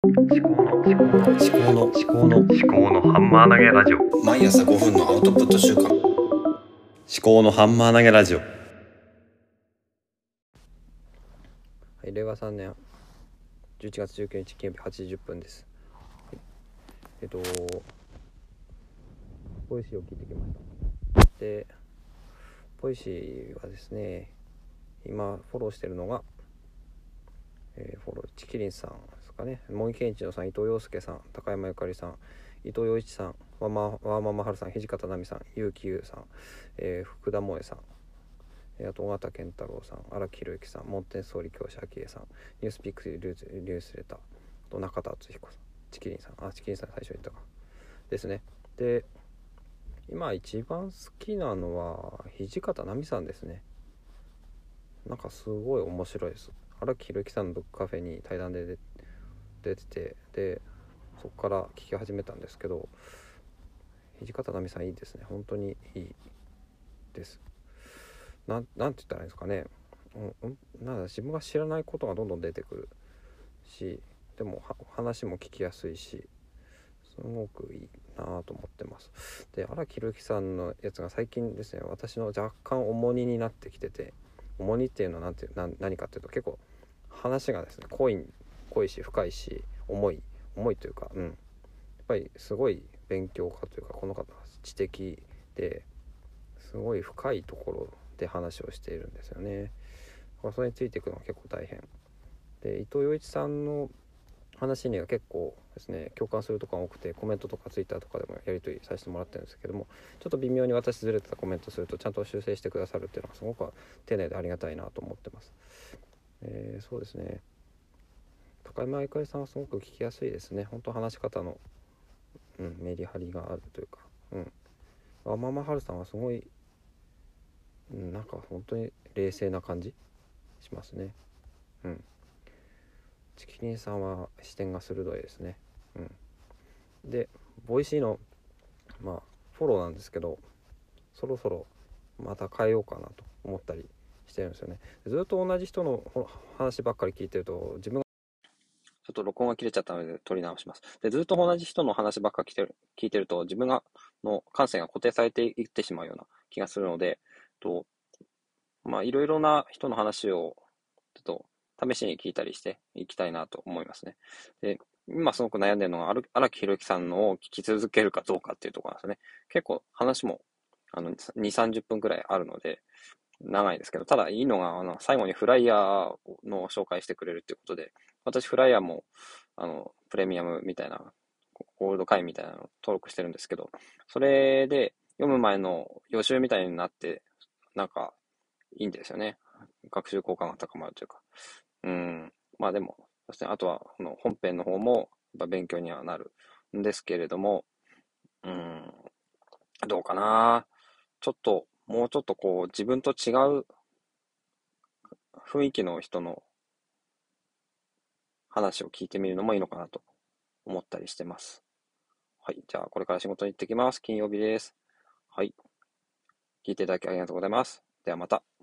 思考の思考の思考の思考の思考のハンマー投げラジオ。毎朝5分のアウトプット週間。思考のハンマー投げラジオ。はい、令和3年。11月19日金曜日8時10分です。はい、えっと、ポイシーを聞いてきました。で、ポイシーはですね、今フォローしてるのが、えーフォロー、チキリンさんかね、茂木健一郎さん、伊藤洋介さん、高山ゆかりさん、伊藤洋一さん、ワマワーママハルさん、土方奈美さん、結城優さん、えー福田萌さん、あと尾形健太郎さん荒木宏之さんモンテッソーリ教師昭恵さんニュースピックスリュースレターと中田敦彦さんチキリンさん。あチキリンさん最初言ったか。ですね。で今一番好きなのは土方奈美さんですね。なんかすごい面白いです。荒木宏之さんのブックカフェに対談で出ててでそこから聞き始めたんですけど土方奈美さんいいですね。本当にいいです。なんなんて言ったらいいんですかね、うん、なん自分が知らないことがどんどん出てくるしでも話も聞きやすいしすごくいいなと思ってます。で荒木宏之さんのやつが最近ですね私の若干重荷になってきてて重荷っていうのはなんてな何かっていうと結構話がですね濃い濃いし深いし重い重いというかうんやっぱりすごい勉強家というかこの方知的ですごい深いところで話をしているんですよね。だからそれについていくのは結構大変。で伊藤洋一さんの話には結構ですね共感するとこが多くてコメントとかツイッターとかでもやり取りさせてもらってるんですけどもちょっと微妙に私ずれてたコメントするとちゃんと修正してくださるっていうのがすごく丁寧でありがたいなと思ってます。えーそうですね高山ゆかりさんはすごく聞きやすいですね。本当話し方の、うん、メリハリがあるというか。うん。あママハルさんはすごいうんなんか本当に冷静な感じしますね。うん。ちきりんさんは視点が鋭いですね。うん。で Voicy のまあフォローなんですけどそろそろまた変えようかなと思ったりしてるんですよね。ずっと同じ人の話ばっかり聞いてると自分がと録音が切れちゃったので撮り直しますでずっと同じ人の話ばっか聞いてる聞いてると自分がの感性が固定されていってしまうような気がするのでと、まあ、いろいろな人の話を、ちょっと、試しに聞いたりしていきたいなと思いますね。で、今すごく悩んでるのが、荒荒木宏之さんのを聞き続けるかどうかっていうところなんですね。結構話も、あの、2、30分くらいあるので、長いですけど、ただいいのが、あの、最後にフライヤーの紹介してくれるっていうことで、私フライヤーも、あの、プレミアムみたいな、ゴールド会みたいなの登録してるんですけど、それで読む前の予習みたいになって、なんか、いいんですよね。学習効果が高まるというか。うん。まあでも、そしてあとは、この本編の方も、やっぱ勉強にはなるんですけれども、うん、どうかな。ちょっと、もうちょっとこう、自分と違う雰囲気の人の話を聞いてみるのもいいのかなと思ったりしてます。はい。じゃあ、これから仕事に行ってきます。金曜日です。はい。聞いていただきありがとうございます。ではまた。